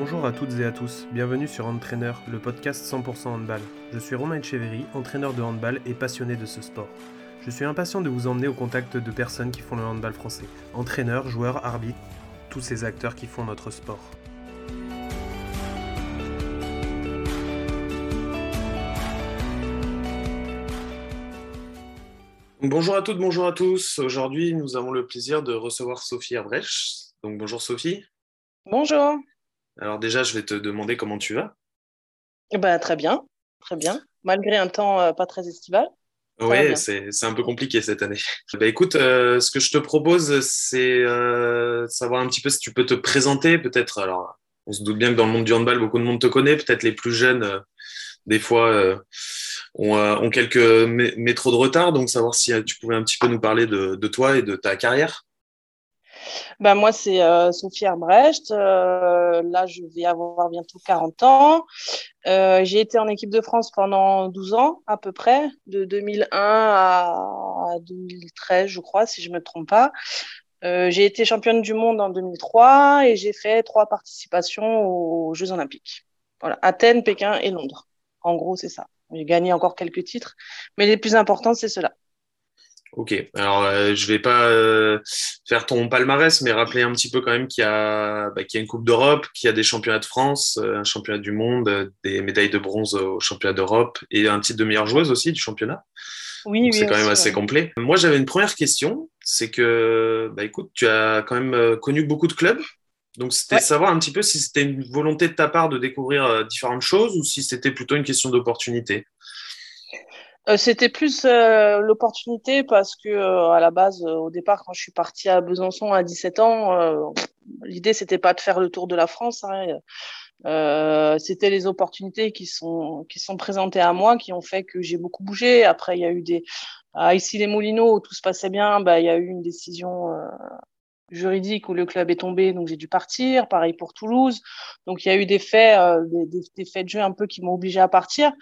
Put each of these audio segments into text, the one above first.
Bonjour à toutes et à tous, bienvenue sur Entraîneur, le podcast 100% handball. Je suis Romain Echeverry, entraîneur de handball et passionné de ce sport. Je suis impatient de vous emmener au contact de personnes qui font le handball français. Entraîneurs, joueurs, arbitres, tous ces acteurs qui font notre sport. Bonjour à toutes, bonjour à tous. Aujourd'hui, nous avons le plaisir de recevoir Sophie Herbrecht. Donc bonjour Sophie. Bonjour. Alors déjà, je vais te demander comment tu vas. Ben, très bien, très bien. Malgré un temps euh, pas très estival. Oui, c'est un peu compliqué cette année. Bah, écoute, euh, ce que je te propose, c'est euh, savoir un petit peu si tu peux te présenter, peut-être. Alors, on se doute bien que dans le monde du handball, beaucoup de monde te connaît. Peut-être les plus jeunes, des fois, ont, quelques métros de retard. Donc, savoir si tu pouvais un petit peu nous parler de toi et de ta carrière. Ben, moi, c'est euh, Sophie Arbrecht. Euh, là, je vais avoir bientôt 40 ans. Euh, j'ai été en équipe de France pendant 12 ans, à peu près, de 2001 à 2013, je crois, si je ne me trompe pas. j'ai été championne du monde en 2003 et j'ai fait trois participations aux Jeux Olympiques. Voilà, Athènes, Pékin et Londres. En gros, c'est ça. J'ai gagné encore quelques titres, mais les plus importants, c'est cela. Ok, alors euh, je vais pas euh, faire ton palmarès, mais rappeler un petit peu quand même qu'il y, a, bah, y a une Coupe d'Europe, qu'il y a des championnats de France, euh, un championnat du monde, des médailles de bronze au championnat d'Europe et un titre de meilleure joueuse aussi du championnat. Oui, oui C'est quand même assez complet. Moi, j'avais une première question, c'est que, bah, écoute, tu as quand même connu beaucoup de clubs. Donc, c'était savoir un petit peu si c'était une volonté de ta part de découvrir différentes choses ou si c'était plutôt une question d'opportunité. Euh, c'était plus euh, l'opportunité parce que euh, à la base, au départ, quand je suis partie à Besançon à 17 ans, l'idée c'était pas de faire le tour de la France. Hein, c'était les opportunités qui sont qui sont présentées à moi qui ont fait que j'ai beaucoup bougé. Après, il y a eu des à ici les Moulineaux où tout se passait bien, bah il y a eu une décision juridique où le club est tombé, donc j'ai dû partir. Pareil pour Toulouse. Donc il y a eu des faits, euh, des, faits de jeu un peu qui m'ont obligé à partir,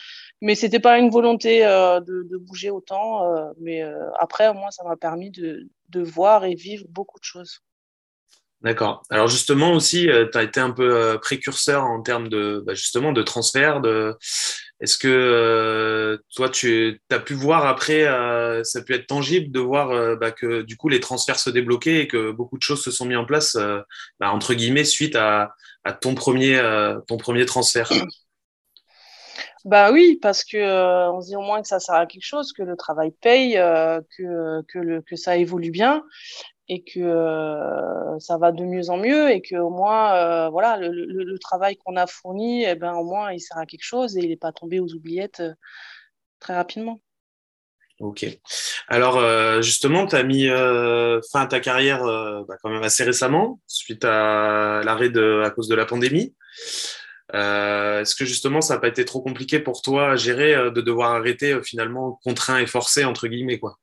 mais c'était pas une volonté euh, de, bouger autant. Euh, mais après, moi, ça m'a permis de, de, voir et vivre beaucoup de choses. D'accord. Alors justement aussi, tu as été un peu précurseur en termes de bah, justement de transfert, de est-ce que euh, toi, tu as pu voir après, euh, ça a pu être tangible de voir euh, bah, que du coup les transferts se débloquaient et que beaucoup de choses se sont mises en place, bah, entre guillemets, suite à, ton, premier, transfert? Bah oui, parce que on se dit au moins que ça sert à quelque chose, que le travail paye, que, que, le, que ça évolue bien et que euh, ça va de mieux en mieux et que au moins euh, voilà le, travail qu'on a fourni eh ben au moins il sert à quelque chose et il n'est pas tombé aux oubliettes euh, très rapidement. Ok. Alors justement, tu as mis fin à ta carrière bah, quand même assez récemment, suite à l'arrêt à cause de la pandémie. Est-ce que justement ça n'a pas été trop compliqué pour toi à gérer de devoir arrêter finalement contraint et forcé entre guillemets quoi?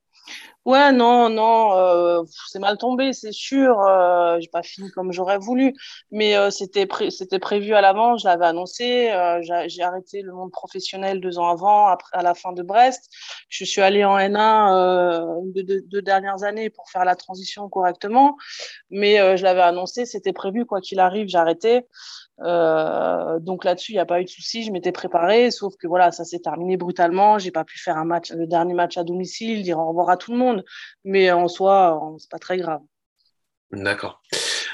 Ouais, non, non, euh, c'est mal tombé, c'est sûr. Euh, j'ai pas fini comme j'aurais voulu, mais euh, c'était c'était prévu à l'avant. Je l'avais annoncé. Euh, j'ai arrêté le monde professionnel deux ans avant, après à la fin de Brest. Je suis allée en N1 deux, deux, dernières années pour faire la transition correctement, mais je l'avais annoncé. C'était prévu quoi qu'il arrive, j'arrêtais. Euh, donc là-dessus, il n'y a pas eu de souci. Je m'étais préparée, sauf que voilà, ça s'est terminé brutalement. J'ai pas pu faire un match, le dernier match à domicile, dire au revoir à tout le monde. Mais en soi, c'est pas très grave. D'accord.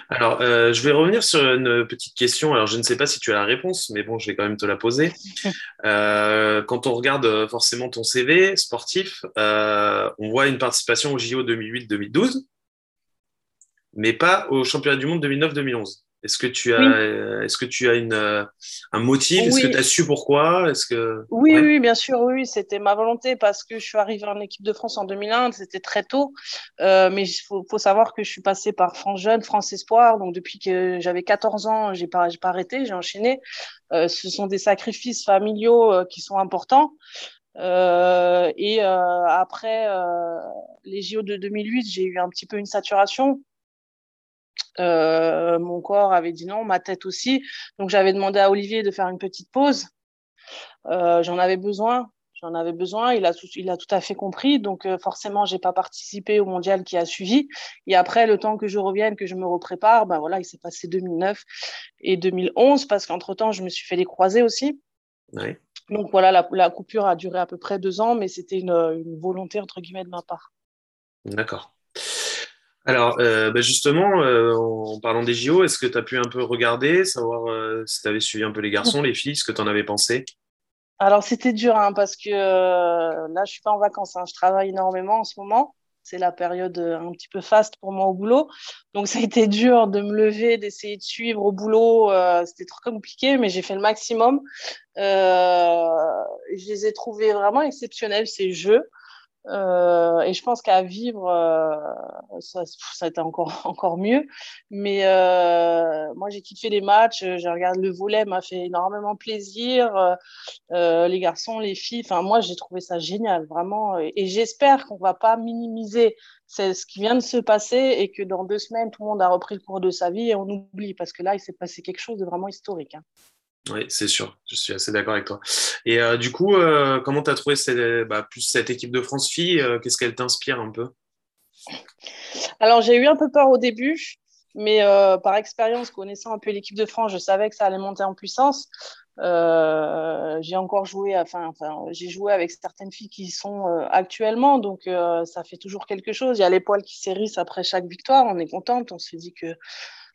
Alors, euh, je vais revenir sur une petite question. Alors, je ne sais pas si tu as la réponse, mais bon, je vais quand même te la poser. Euh, quand on regarde forcément ton CV sportif, on voit une participation au JO 2008-2012, mais pas au championnat du monde 2009-2011. Est-ce que tu as, est-ce que tu as une, euh, un motif? Est-ce que tu as su pourquoi? Est-ce que oui, oui, bien sûr, oui, c'était ma volonté parce que je suis arrivée en équipe de France en 2001, c'était très tôt. Euh, mais il faut, faut, savoir que je suis passée par France Jeune, France Espoir, donc depuis que j'avais 14 ans, j'ai pas, j'ai pas arrêté, j'ai enchaîné. Euh, ce sont des sacrifices familiaux euh, qui sont importants. Euh, et après les JO de 2008, j'ai eu un petit peu une saturation euh, mon corps avait dit non, ma tête aussi. Donc j'avais demandé à Olivier de faire une petite pause. Euh, j'en avais besoin. j'en avais besoin. Il a tout, il a tout à fait compris. Donc, forcément, forcément, j'ai pas participé au mondial qui a suivi. Et après, le temps que je revienne, que je me reprépare, ben voilà, il s'est passé 2009 et 2011 parce qu'entre temps, je me suis fait les croisés aussi. Donc voilà, la, coupure a duré à peu près deux ans, mais c'était une, volonté entre guillemets de ma part. D'accord. Alors, euh, bah, justement, euh, en parlant des JO, est-ce que tu as pu un peu regarder, savoir euh, si tu avais suivi un peu les garçons, les filles, ce que tu en avais pensé? Alors, c'était dur, hein, parce que là, je suis pas en vacances, hein, je travaille énormément en ce moment. C'est la période un petit peu faste pour moi au boulot. Donc, ça a été dur de me lever, d'essayer de suivre au boulot. c'était trop compliqué, mais j'ai fait le maximum. je les ai trouvés vraiment exceptionnels, ces jeux. Euh, et je pense qu'à vivre, euh, ça, a été encore, encore mieux. Mais euh, moi, j'ai kiffé les matchs. J'ai regardé le volet, m'a fait énormément plaisir. Les garçons, les filles. Enfin, moi, j'ai trouvé ça génial, vraiment. Et, j'espère qu'on va pas minimiser ce qui vient de se passer et que dans deux semaines, tout le monde a repris le cours de sa vie et on oublie parce que là, il s'est passé quelque chose de vraiment historique. Hein. Oui, c'est sûr, je suis assez d'accord avec toi. Et euh, du coup, euh, comment tu as trouvé cette, bah, cette équipe de France filles euh, Qu'est-ce qu'elle t'inspire un peu? Alors, j'ai eu un peu peur au début, mais par expérience, connaissant un peu l'équipe de France, je savais que ça allait monter en puissance. j'ai encore joué, enfin, j'ai joué avec certaines filles qui sont actuellement, donc ça fait toujours quelque chose. Il y a les poils qui s'hérissent après chaque victoire, on est contente, on se dit que euh,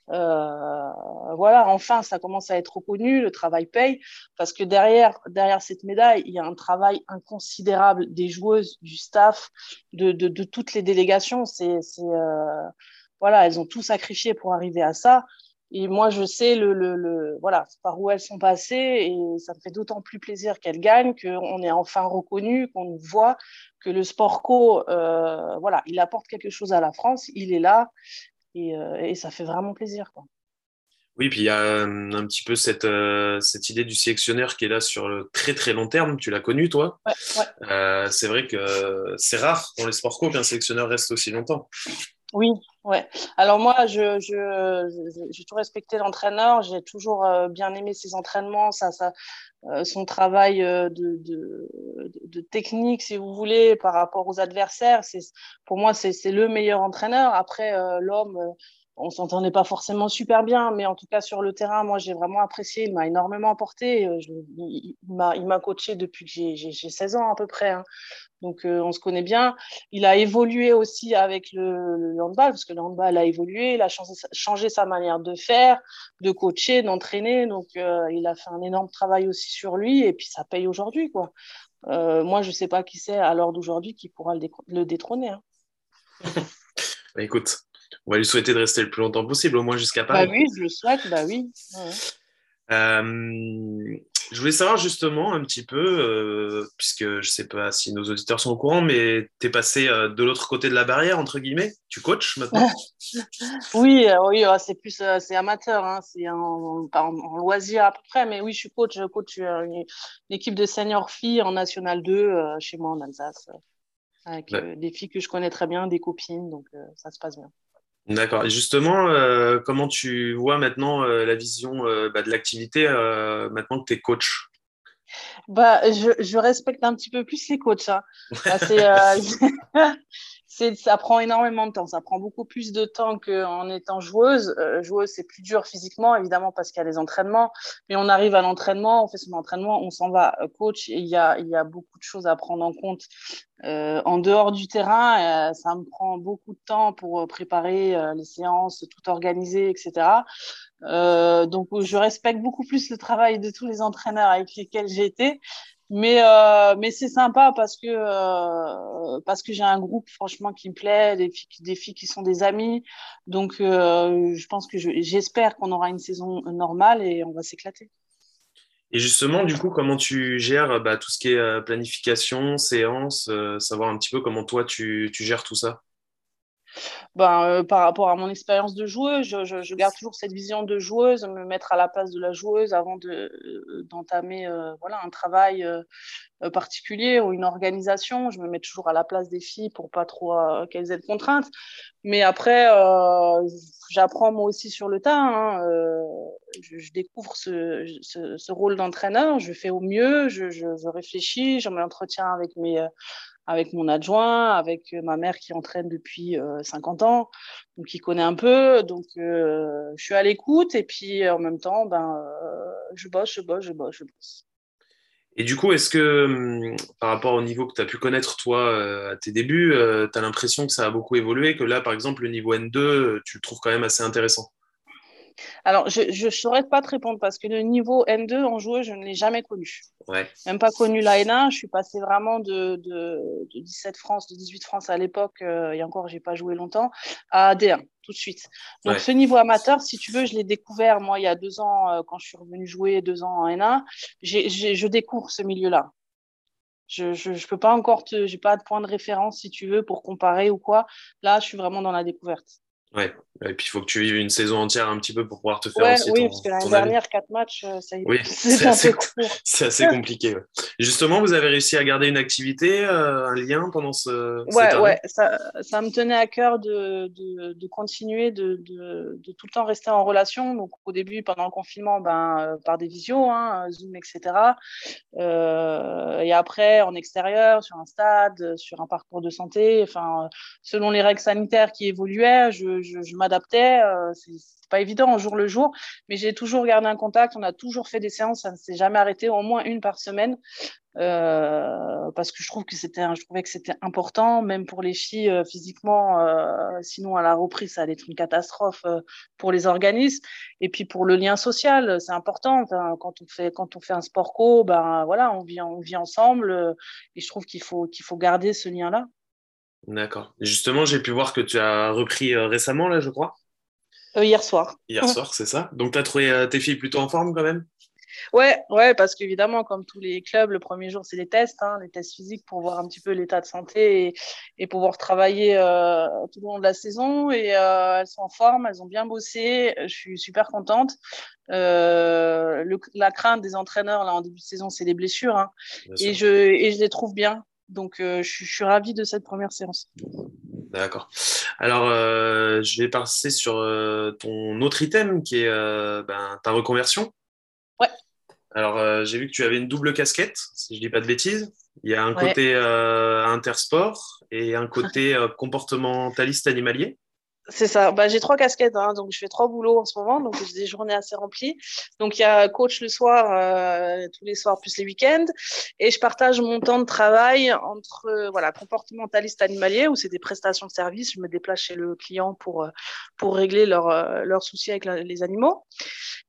voilà, enfin, ça commence à être reconnu, le travail paye, parce que derrière, derrière cette médaille, il y a un travail inconsidérable des joueuses, du staff, de, toutes les délégations. C'est, euh, voilà, elles ont tout sacrifié pour arriver à ça. Et moi, je sais le, voilà, par où elles sont passées et ça me fait d'autant plus plaisir qu'elles gagnent, qu'on est enfin reconnu, qu'on voit, que le sport co, euh, voilà, il apporte quelque chose à la France, il est là euh, et, ça fait vraiment plaisir. Quoi. Oui, puis il y a euh, un petit peu cette, euh, cette idée du sélectionneur qui est là sur le très très long terme. Tu l'as connu, toi? Ouais, C'est vrai que c'est rare dans les sports co qu'un sélectionneur reste aussi longtemps. Oui, ouais. Alors moi, je, je, j'ai toujours respecté l'entraîneur. J'ai toujours bien aimé ses entraînements, ça, ça, son travail de, de, de, technique, si vous voulez, par rapport aux adversaires. C'est, pour moi, c'est, c'est le meilleur entraîneur. Après, l'homme, on s'entendait pas forcément super bien, mais en tout cas sur le terrain, moi j'ai vraiment apprécié. Il m'a énormément apporté. Euh, il, m'a, il m'a coaché depuis que j'ai, j'ai, 16 ans à peu près. Hein. Donc euh, on se connaît bien. Il a évolué aussi avec le, handball, parce que le handball a évolué. Il a changé, sa manière de faire, de coacher, d'entraîner. Donc euh, il a fait un énorme travail aussi sur lui, et puis ça paye aujourd'hui. quoi. moi je sais pas qui c'est à l'heure d'aujourd'hui qui pourra le, détrôner. Hein. Écoute, on va lui souhaiter de rester le plus longtemps possible, au moins jusqu'à bah Paris. Bah oui, je le souhaite, bah oui. Euh, je voulais savoir justement un petit peu, euh, puisque je ne sais pas si nos auditeurs sont au courant, mais tu es passé euh, de l'autre côté de la barrière, entre guillemets. Tu coaches maintenant Oui, oui c'est plus c'est amateur, hein, c'est en, en, loisir à peu près, mais oui, je suis coach. Je coach une, équipe de seniors filles en National 2 chez moi en Alsace, avec des filles que je connais très bien, des copines, donc ça se passe bien. D'accord. Et justement, euh, comment tu vois maintenant euh, la vision euh, bah, de l'activité maintenant que tu es coach? Bah, je, je, respecte un petit peu plus les coachs. Hein. Bah, ça prend énormément de temps. Ça prend beaucoup plus de temps qu'en étant joueuse. Euh, joueuse, c'est plus dur physiquement, évidemment, parce qu'il y a les entraînements. Mais on arrive à l'entraînement, on fait son entraînement, on s'en va. Euh, coach, il y a, il y a beaucoup de choses à prendre en compte euh, en dehors du terrain. Ça me prend beaucoup de temps pour préparer les séances, tout organiser, etc. donc, je respecte beaucoup plus le travail de tous les entraîneurs avec lesquels j'ai été. Mais, euh, mais c'est sympa parce que, euh, parce que j'ai un groupe franchement qui me plaît, des filles, qui sont des amis. Donc, euh, je pense que j'espère qu'on aura une saison normale et on va s'éclater. Et justement, du coup, comment tu gères bah, tout ce qui est planification, séance, savoir un petit peu comment toi tu gères tout ça? Ben, euh, par rapport à mon expérience de joueuse, je, garde toujours cette vision de joueuse, me mettre à la place de la joueuse avant d'entamer voilà, un travail particulier ou une organisation. Je me mets toujours à la place des filles pour pas trop qu'elles aient de contraintes. Mais après, j'apprends moi aussi sur le tas. Hein, je, découvre ce, ce, rôle d'entraîneur, je fais au mieux, je réfléchis, je m'entretiens avec mes avec mon adjoint, avec euh, ma mère qui entraîne depuis 50 euh, ans, donc qui connaît un peu. Donc, euh, je suis à l'écoute et puis en même temps, ben, je bosse, je bosse, je bosse, je bosse. Et du coup, est-ce que hum, par rapport au niveau que tu as pu connaître toi à tes débuts, tu as l'impression que ça a beaucoup évolué, que là, par exemple, le niveau N2, tu le trouves quand même assez intéressant? Alors, je ne saurais pas te répondre parce que le niveau N2 en joueuse, je ne l'ai jamais connu. Ouais. Même pas connu la N1. Je suis passée vraiment de, de, 17 France, de 18 France à l'époque, euh, et encore, j'ai pas joué longtemps, à D1 tout de suite. Donc, ce niveau amateur, si tu veux, je l'ai découvert, moi, il y a deux ans, euh, quand je suis revenue jouer, deux ans en N1. je découvre ce milieu-là. Je ne peux pas encore te, j'ai pas de point de référence si tu veux pour comparer ou quoi. Là, je suis vraiment dans la découverte. Ouais, et puis il faut que tu vives une saison entière un petit peu pour pouvoir te faire aussi Oui, parce que l'année dernière, quatre matchs, euh, ça y est. Oui, c'est assez, assez, compliqué. Justement, vous avez réussi à garder une activité, euh, un lien pendant ce. Ouais, ouais, ça, ça, me tenait à cœur de, de, de continuer, de, de, tout le temps rester en relation. Donc au début, pendant le confinement, ben, euh, par des visios, hein, Zoom, etc. et après, en extérieur, sur un stade, sur un parcours de santé, enfin, selon les règles sanitaires qui évoluaient, je je, m'adaptais. Euh, c'est pas évident en jour le jour, mais j'ai toujours gardé un contact. On a toujours fait des séances, ça ne s'est jamais arrêté, au moins une par semaine, euh, parce que je trouve que c'était, je trouvais que c'était important, même pour les filles euh, physiquement. sinon, à la reprise, ça allait être une catastrophe pour les organismes. Et puis pour le lien social, c'est important. quand on fait quand on fait un sport co, ben voilà, on vit on vit ensemble. et je trouve qu'il faut qu'il faut garder ce lien là. D'accord. Justement, j'ai pu voir que tu as repris euh, récemment, là, je crois. Euh, hier soir. Hier soir, c'est ça. Donc, tu as trouvé euh, tes filles plutôt en forme quand même? Ouais, ouais, parce qu'évidemment, comme tous les clubs, le premier jour, c'est les tests, hein, les tests physiques pour voir un petit peu l'état de santé et, pouvoir travailler tout le long de la saison. Et elles sont en forme, elles ont bien bossé. Je suis super contente. la crainte des entraîneurs là en début de saison, c'est les blessures. Hein. et, je, et je les trouve bien. Donc, euh, je, suis ravie de cette première séance. D'accord. Alors, euh, je vais passer sur euh, ton autre item qui est ben, ta reconversion. Ouais. Alors, j'ai vu que tu avais une double casquette, si je ne dis pas de bêtises. Il y a un côté intersport et un côté comportementaliste animalier. C'est ça. Bah, j'ai trois casquettes, hein, donc je fais trois boulots en ce moment, donc j'ai des journées assez remplies. Donc il y a coach le soir, euh, tous les soirs plus les week-ends, et je partage mon temps de travail entre euh, voilà comportementaliste animalier où c'est des prestations de services. Je me déplace chez le client pour euh, pour régler leurs leurs soucis avec les animaux.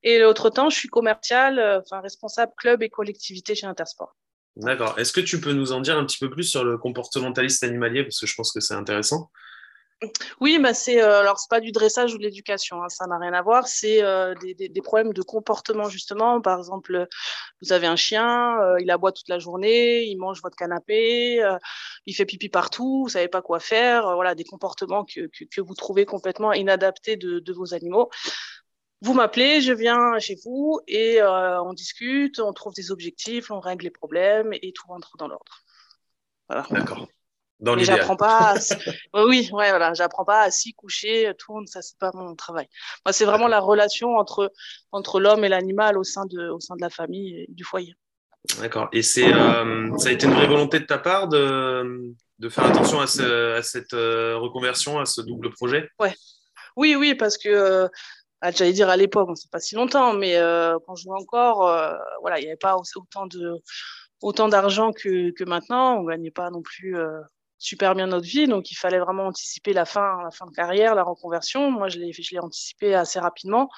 Et l'autre temps, je suis commercial, enfin responsable club et collectivité chez Intersport. D'accord. Est-ce que tu peux nous en dire un petit peu plus sur le comportementaliste animalier? Parce que je pense que c'est intéressant. Oui, bah c'est euh, alors c'est pas du dressage ou de l'éducation, hein, ça n'a rien à voir. C'est euh, des, problèmes de comportement justement. Par exemple, vous avez un chien, euh, il aboie toute la journée, il mange votre canapé, euh, il fait pipi partout, vous savez pas quoi faire. voilà, des comportements que, que, que, vous trouvez complètement inadaptés de, de vos animaux. Vous m'appelez, je viens chez vous et on discute, on trouve des objectifs, on règle les problèmes et tout rentre dans l'ordre. Voilà. D'accord. Dans mais j'apprends pas. À... oui, ouais, voilà, j'apprends pas à s'y coucher, tout ça c'est pas mon travail. Moi, c'est vraiment la relation entre entre l'homme et l'animal au sein de au sein de la famille et du foyer. D'accord. Et c'est euh, ça a été une vraie volonté de ta part de, de faire attention à, ce, à cette euh, reconversion, à ce double projet? Ouais. Oui, oui, parce que euh, ah, j'allais dire à l'époque, c'est pas si longtemps, mais quand je jouais encore, voilà, il n'y avait pas autant de autant d'argent que, que maintenant. On gagnait pas non plus super bien notre vie. Donc, il fallait vraiment anticiper la fin, la fin de carrière, la reconversion. Moi, je l'ai, je l'ai anticipé assez rapidement.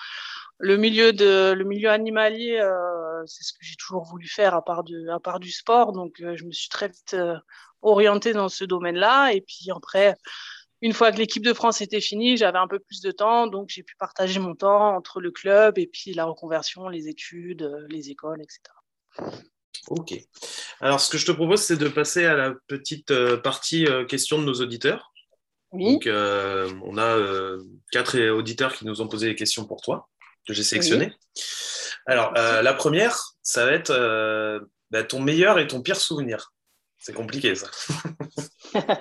Le milieu, de, le milieu animalier, euh, c'est ce que j'ai toujours voulu faire à part, de, à part du sport. Donc, euh, je me suis très vite euh, orientée dans ce domaine-là. Et puis après, une fois que l'équipe de France était finie, j'avais un peu plus de temps. Donc, j'ai pu partager mon temps entre le club et puis la reconversion, les études, les écoles, etc. Ok. Alors, ce que je te propose, c'est de passer à la petite euh, partie euh, question de nos auditeurs. Donc, on a quatre auditeurs qui nous ont posé des questions pour toi, que j'ai sélectionnées. Alors, la première, ça va être bah, ton meilleur et ton pire souvenir. C'est compliqué, ça.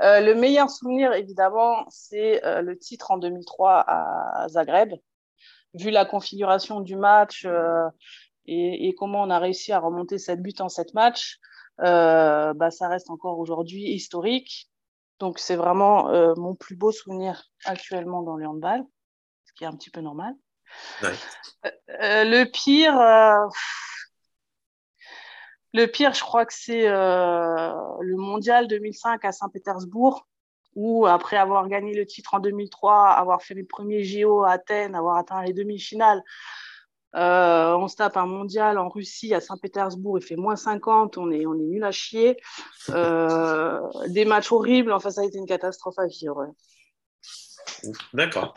le meilleur souvenir, évidemment, c'est le titre en 2003 à Zagreb. Vu la configuration du match et, et, comment on a réussi à remonter cette but en sept matchs, euh, bah, ça reste encore aujourd'hui historique. Donc c'est vraiment euh, mon plus beau souvenir actuellement dans le handball, ce qui est un petit peu normal. Ouais. Euh, le pire, le pire, je crois que c'est le mondial 2005 à Saint-Pétersbourg, où après avoir gagné le titre en 2003, avoir fait les premiers JO à Athènes, avoir atteint les demi-finales, euh, on se tape un mondial en Russie, à Saint-Pétersbourg, il fait moins 50, on est, on est nul à chier. Euh, des matchs horribles, enfin, ça a été une catastrophe à vivre. D'accord.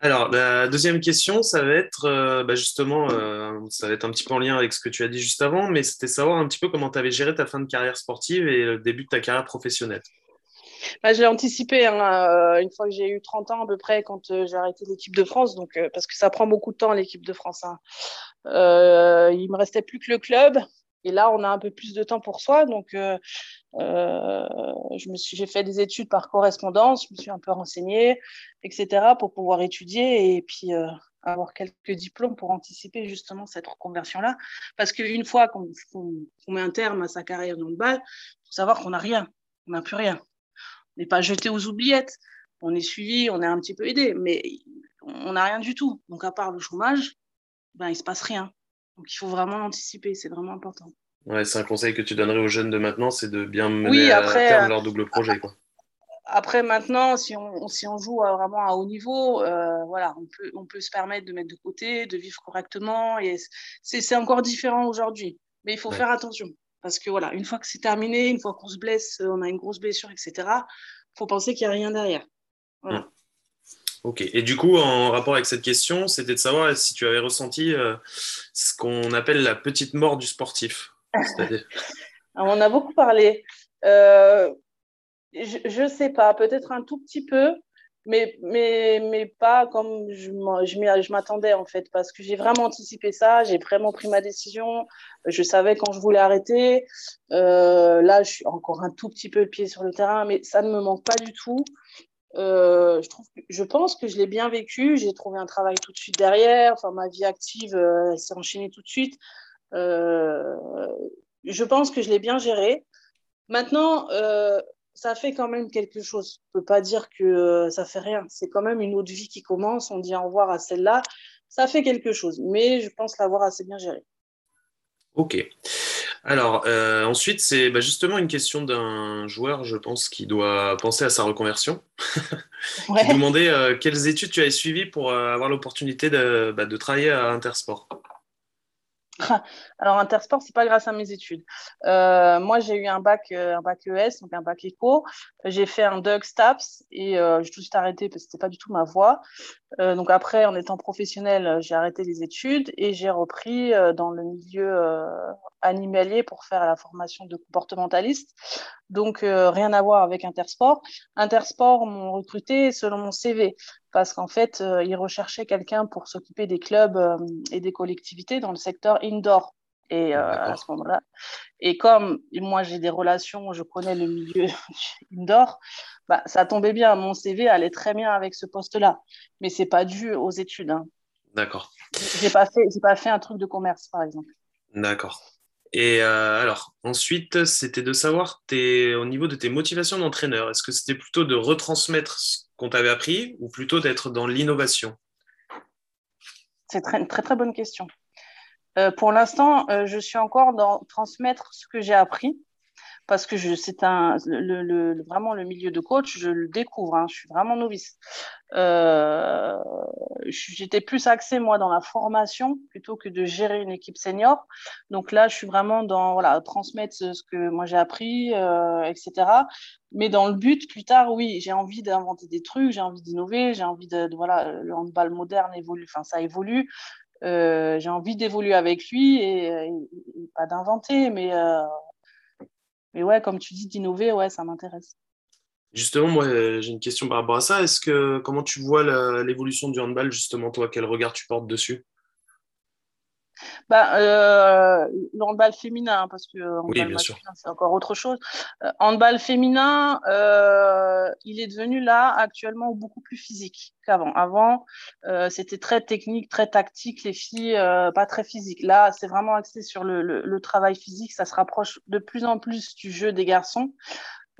Alors, la deuxième question, ça va être euh, bah, justement, ça va être un petit peu en lien avec ce que tu as dit juste avant, mais c'était savoir un petit peu comment tu avais géré ta fin de carrière sportive et le début de ta carrière professionnelle. Bah, je l'ai anticipé hein, euh, une fois que j'ai eu 30 ans à peu près quand euh, j'ai arrêté l'équipe de France, donc, euh, parce que ça prend beaucoup de temps l'équipe de France. Hein. il me restait plus que le club. Et là, on a un peu plus de temps pour soi. Donc, j'ai fait des études par correspondance, je me suis un peu renseignée, etc., pour pouvoir étudier et puis avoir quelques diplômes pour anticiper justement cette reconversion-là. Parce qu'une fois qu'on, met un terme à sa carrière dans le bal, il faut savoir qu'on n'a rien, on n'a plus rien n'est pas jeté aux oubliettes. On est suivi, on est un petit peu aidé, mais on n'a rien du tout. Donc, à part le chômage, ben, il ne se passe rien. Donc, il faut vraiment anticiper, c'est vraiment important. Ouais, c'est un conseil que tu donnerais aux jeunes de maintenant, c'est de bien mener à terme euh, leur double projet. Quoi. Après, maintenant, si on, si on joue vraiment à haut niveau, euh, voilà, on peut, on peut se permettre de mettre de côté, de vivre correctement. Et c'est encore différent aujourd'hui. Mais il faut faire attention. Parce que voilà, une fois que c'est terminé, une fois qu'on se blesse, on a une grosse blessure, etc., il faut penser qu'il n'y a rien derrière. Voilà. Mmh. Ok. Et du coup, en rapport avec cette question, c'était de savoir si tu avais ressenti euh, ce qu'on appelle la petite mort du sportif. on a beaucoup parlé. Euh, je ne sais pas, peut-être un tout petit peu mais, mais, mais pas comme je, m'attendais en fait, parce que j'ai vraiment anticipé ça, j'ai vraiment pris ma décision, je savais quand je voulais arrêter. Euh, là, je suis encore un tout petit peu le pied sur le terrain, mais ça ne me manque pas du tout. Euh, je, trouve, je pense que je l'ai bien vécu, j'ai trouvé un travail tout de suite derrière, enfin, ma vie active euh, s'est enchaînée tout de suite. je pense que je l'ai bien géré. Maintenant, ça fait quand même quelque chose. On ne peut pas dire que euh, ça fait rien. C'est quand même une autre vie qui commence. On dit au revoir à celle-là. Ça fait quelque chose, mais je pense l'avoir assez bien géré. Ok. Alors, euh, ensuite, c'est bah, justement une question d'un joueur, je pense, qui doit penser à sa reconversion. ouais. qui demandait euh, quelles études tu avais suivies pour avoir l'opportunité de, bah, de travailler à Intersport? Alors, Intersport, c'est pas grâce à mes études. Euh, moi, j'ai eu un bac, euh, un bac ES, donc un bac éco. J'ai fait un Doug Staps et euh, j'ai tout de suite arrêté parce que c'était pas du tout ma voie. Donc après, en étant professionnelle, j'ai arrêté les études et j'ai repris dans le milieu animalier pour faire la formation de comportementaliste. Donc, rien à voir avec Intersport. Intersport m'ont recruté selon mon CV parce qu'en fait, euh, ils recherchaient quelqu'un pour s'occuper des clubs euh, et des collectivités dans le secteur indoor. Et euh, à ce moment-là, et comme moi j'ai des relations, je connais le milieu indoor, bah, ça tombait bien. Mon CV allait très bien avec ce poste-là, mais c'est pas dû aux études. Hein. D'accord. J'ai pas fait, j'ai pas fait un truc de commerce, par exemple. D'accord. Et alors, ensuite, c'était de savoir tes, au niveau de tes motivations d'entraîneur, est-ce que c'était plutôt de retransmettre qu'on t'avait appris ou plutôt d'être dans l'innovation? C'est une très, très bonne question. Euh, pour l'instant, euh, je suis encore dans transmettre ce que j'ai appris parce que c'est vraiment le milieu de coach, je le découvre, hein, je suis vraiment novice. Euh, j'étais plus axée moi dans la formation plutôt que de gérer une équipe senior. Donc là, je suis vraiment dans voilà transmettre ce, que moi j'ai appris, etc. Mais dans le but plus tard, oui, j'ai envie d'inventer des trucs, j'ai envie d'innover, j'ai envie de, voilà le handball moderne évolue, enfin ça évolue. Euh, j'ai envie d'évoluer avec lui et, pas d'inventer, mais mais ouais, comme tu dis, d'innover, ouais, ça m'intéresse. Justement, moi, j'ai une question par rapport à ça. Est-ce que comment tu vois l'évolution du handball, justement, toi, quel regard tu portes dessus? Bah, euh, le handball féminin, parce que oui, sûr. c'est encore autre chose. Euh, handball féminin, euh, il est devenu là actuellement beaucoup plus physique qu'avant. Avant, euh, c'était très technique, très tactique, les filles euh, pas très physique. Là, c'est vraiment axé sur le, le, le, travail physique. Ça se rapproche de plus en plus du jeu des garçons.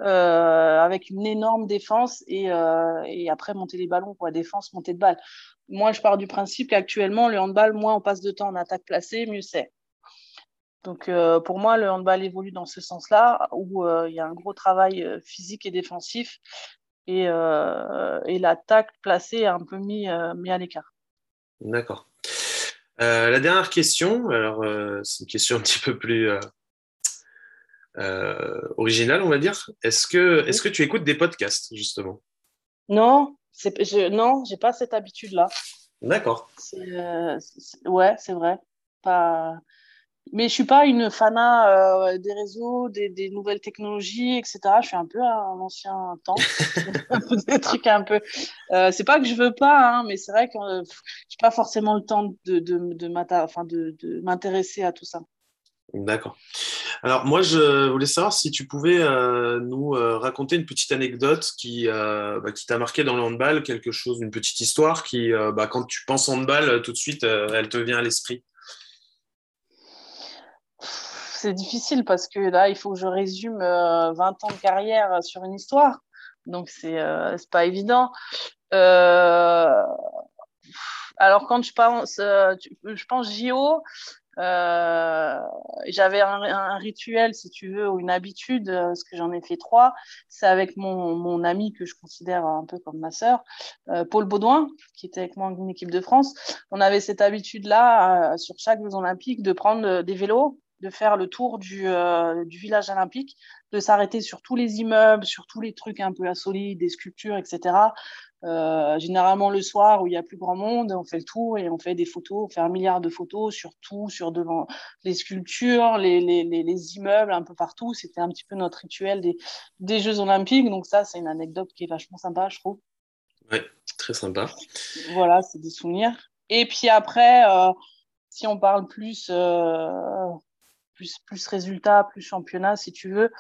Euh, avec une énorme défense et, euh, et, après monter les ballons, quoi, défense, montée de balle. Moi, je pars du principe qu'actuellement, le handball, moins on passe de temps en attaque placée, mieux c'est. Donc, euh, pour moi, le handball évolue dans ce sens-là, où il y a un gros travail physique et défensif, et, et l'attaque placée est un peu mis, mis à l'écart. D'accord. la dernière question, alors c'est une question un petit peu plus originale, on va dire. Est-ce que, est-ce que tu écoutes des podcasts, justement? Non, je, non, j'ai pas cette habitude-là. D'accord. Euh, ouais, c'est vrai. Pas... Mais je suis pas une fanat euh, des réseaux, des, des, nouvelles technologies, etc. Je suis un peu un ancien temps. des trucs un peu. Euh, c'est pas que je veux pas, hein, mais c'est vrai que euh, j'ai pas forcément le temps de, de m'intéresser à tout ça. D'accord. Alors moi, je voulais savoir si tu pouvais euh, nous euh, raconter une petite anecdote qui, euh, bah, qui t'a marqué dans le handball, quelque chose, une petite histoire qui, bah, quand tu penses handball, tout de suite, elle te vient à l'esprit. C'est difficile parce que là, il faut que je résume 20 ans de carrière sur une histoire. Donc, c'est pas évident. Alors, quand je pense, je pense JO, euh, j'avais un, rituel, si tu veux, ou une habitude, parce que j'en ai fait trois. C'est avec mon, mon ami que je considère un peu comme ma sœur, euh, Paul Baudouin, qui était avec moi en équipe de France. On avait cette habitude-là, euh, sur chaque Jeux olympique, de prendre des vélos, de faire le tour du, euh, du village olympique, de s'arrêter sur tous les immeubles, sur tous les trucs un peu insolites, des sculptures, etc. Euh, généralement le soir où il y a plus grand monde, on fait le tour et on fait des photos, on fait un milliard de photos sur tout, sur devant les sculptures, les, les, les, les immeubles, un peu partout. C'était un petit peu notre rituel des, des Jeux Olympiques. Donc ça, c'est une anecdote qui est vachement sympa, je trouve. Ouais, très sympa. Voilà, c'est des souvenirs. Et puis après, euh, si on parle plus, euh, plus, plus résultat, plus championnat, si tu veux,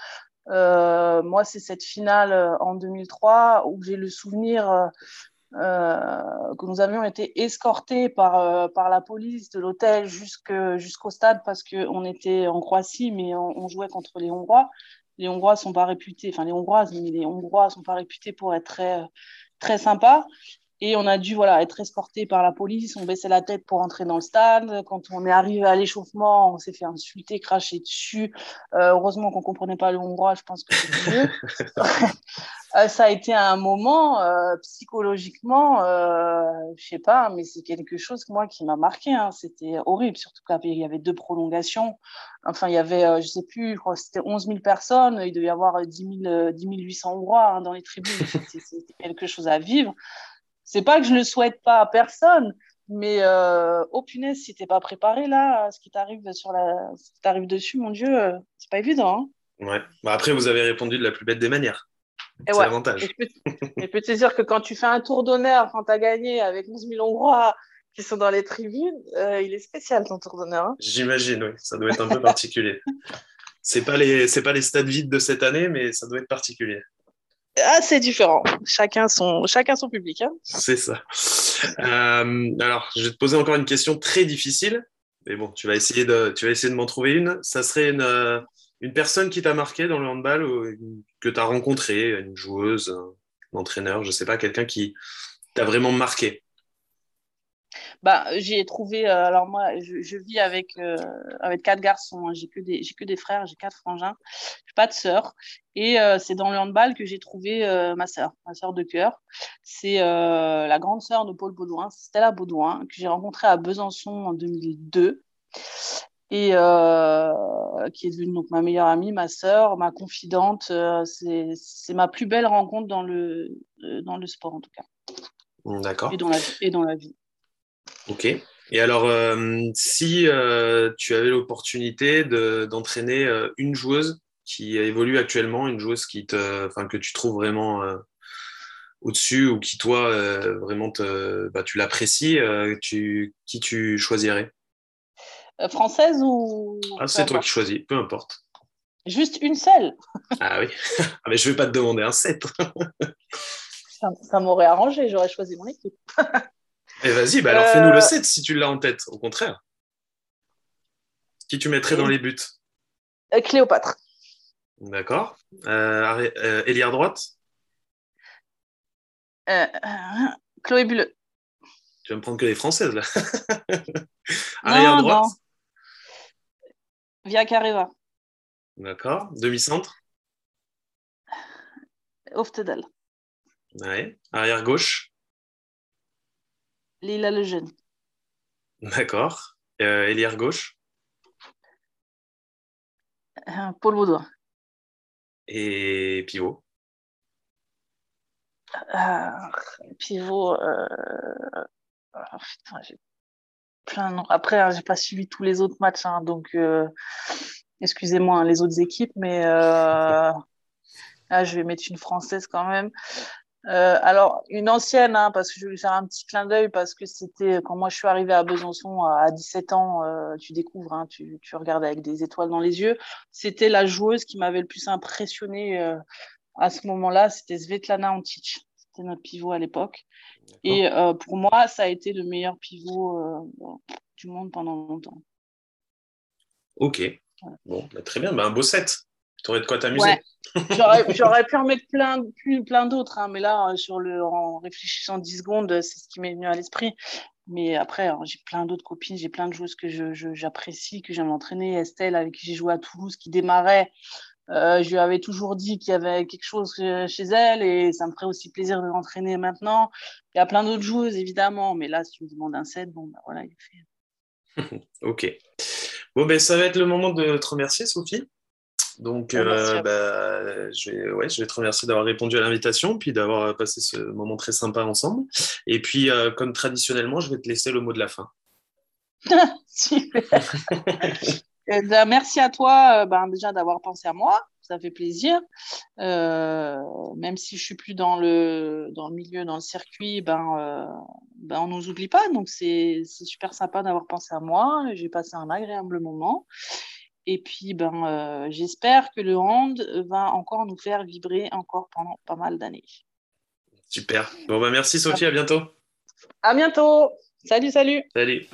moi, c'est cette finale euh, en 2003 où j'ai le souvenir euh, euh, que nous avions été escortés par, euh, par la police de l'hôtel jusqu'au stade parce qu'on était en Croatie, mais on, on, jouait contre les Hongrois. Les Hongrois sont pas réputés, enfin les Hongroises, mais les Hongrois sont pas réputés pour être très, très sympas. Et on a dû voilà, être escorté par la police. On baissait la tête pour entrer dans le stade. Quand on est arrivé à l'échauffement, on s'est fait insulter, cracher dessus. Euh, heureusement qu'on comprenait pas le hongrois. Je pense que c'était mieux. Euh, ça a été un moment euh, psychologiquement, euh, je sais pas, mais c'est quelque chose moi qui m'a marqué. Hein. C'était horrible, surtout qu'il y avait deux prolongations. Enfin, il y avait, euh, je sais plus, je crois que c'était 11 000 personnes. Il devait y avoir 10, 000, 10 800 Hongrois hein, dans les tribunes. C'était quelque chose à vivre c'est pas que je le souhaite pas à personne, mais euh, oh punaise, si t'es pas préparé là, ce qui t'arrive sur la, ce qui t'arrive dessus, mon Dieu, euh, c'est pas évident. Hein ouais. Bah après, vous avez répondu de la plus bête des manières. C'est ouais. l'avantage. Et je, peux, te dire que quand tu fais un tour d'honneur, quand tu as gagné avec 11 000 Hongrois qui sont dans les tribunes, euh, il est spécial ton tour d'honneur. Hein J'imagine, oui. Ça doit être un peu particulier. C'est pas les, c'est pas les stades vides de cette année, mais ça doit être particulier. Ah, c'est différent. Chacun son, chacun son public. Hein. C'est ça. Euh, alors, je vais te poser encore une question très difficile. Mais bon, tu vas essayer de, m'en trouver une. Ça serait une, euh, une personne qui t'a marqué dans le handball ou que tu as rencontré, une joueuse, un entraîneur, je sais pas, quelqu'un qui t'a vraiment marqué? Bah, j'ai trouvé. Euh, alors moi, je, je vis avec euh, avec quatre garçons. Hein. J'ai que des j'ai que des frères. J'ai quatre frangins. J'ai pas de sœur. Et euh, c'est dans le handball que j'ai trouvé ma sœur, ma sœur de cœur. C'est la grande sœur de Paul Baudouin, Stella Baudouin, que j'ai rencontrée à Besançon en 2002 et euh, qui est devenue donc ma meilleure amie, ma sœur, ma confidente. Euh, c'est ma plus belle rencontre dans le, dans le sport en tout cas. D'accord. Et dans la, et dans la vie. Ok. Et alors, euh, si euh, tu avais l'opportunité d'entraîner euh, une joueuse qui évolue actuellement, une joueuse qui te, que tu trouves vraiment au-dessus ou qui, toi, vraiment, te, bah, tu l'apprécies, tu, qui tu choisirais? Française ou. Ah, c'est toi qui choisis, peu importe. Juste une seule Ah oui, ah, mais je ne vais pas te demander un set. ça, m'aurait arrangé, j'aurais choisi mon équipe. Et eh, vas-y, bah alors fais-nous le 7 si tu l'as en tête, au contraire. Qui tu mettrais dans les buts? euh, Cléopâtre. D'accord. Euh, euh droite? Euh, Chloé Bulleux. Tu vas me prendre que les françaises là. arrière droite? Via Careva. D'accord. Demi-centre? Oftedal. Ouais. Arrière gauche? Lila Lejeune. D'accord. Euh, gauche euh, Paul Baudouin. Et pivot euh, Pivot. Euh... Oh, putain, j'ai plein de... Après, hein, j'ai pas suivi tous les autres matchs, hein, donc excusez-moi hein, les autres équipes, mais là, je vais mettre une française quand même. Euh, alors, une ancienne, hein, parce que je vais lui faire un petit clin d'œil, parce que c'était quand moi je suis arrivée à Besançon à 17 ans, euh, tu découvres, hein, tu, tu, regardes avec des étoiles dans les yeux. C'était la joueuse qui m'avait le plus impressionnée euh, à ce moment-là, c'était Svetlana Antic. C'était notre pivot à l'époque. Et pour moi, ça a été le meilleur pivot du monde pendant longtemps. Ok. Bon, bah, très bien, bah, un beau set. Tu aurais de quoi t'amuser. J'aurais pu en mettre plein, plein d'autres, hein, mais là, sur le, en réfléchissant 10 secondes, c'est ce qui m'est venu à l'esprit. Mais après, hein, j'ai plein d'autres copines, j'ai plein de joueuses que j'apprécie, que j'aime entraîner. Estelle, avec qui j'ai joué à Toulouse, qui démarrait. Euh, je lui avais toujours dit qu'il y avait quelque chose chez elle et ça me ferait aussi plaisir de l'entraîner maintenant. Il y a plein d'autres joueuses, évidemment, mais là, si tu me demandes un set, bon, bah, voilà, il fait. ok. Bon, ben, ça va être le moment de te remercier, Sophie. Donc, euh, bah, je, vais, ouais, je vais te remercier d'avoir répondu à l'invitation, puis d'avoir passé ce moment très sympa ensemble. Et puis, euh, comme traditionnellement, je vais te laisser le mot de la fin. Super. Eh merci à toi ben, déjà d'avoir pensé à moi, ça fait plaisir. même si je suis plus dans le, dans le milieu, dans le circuit, ben, ben on ne nous oublie pas. Donc c'est super sympa d'avoir pensé à moi. J'ai passé un agréable moment. Et puis, ben, euh, j'espère que le hand va encore nous faire vibrer encore pendant pas mal d'années. Super. Bon, ben, merci Sophie, à bientôt. À bientôt. Salut, salut. Salut.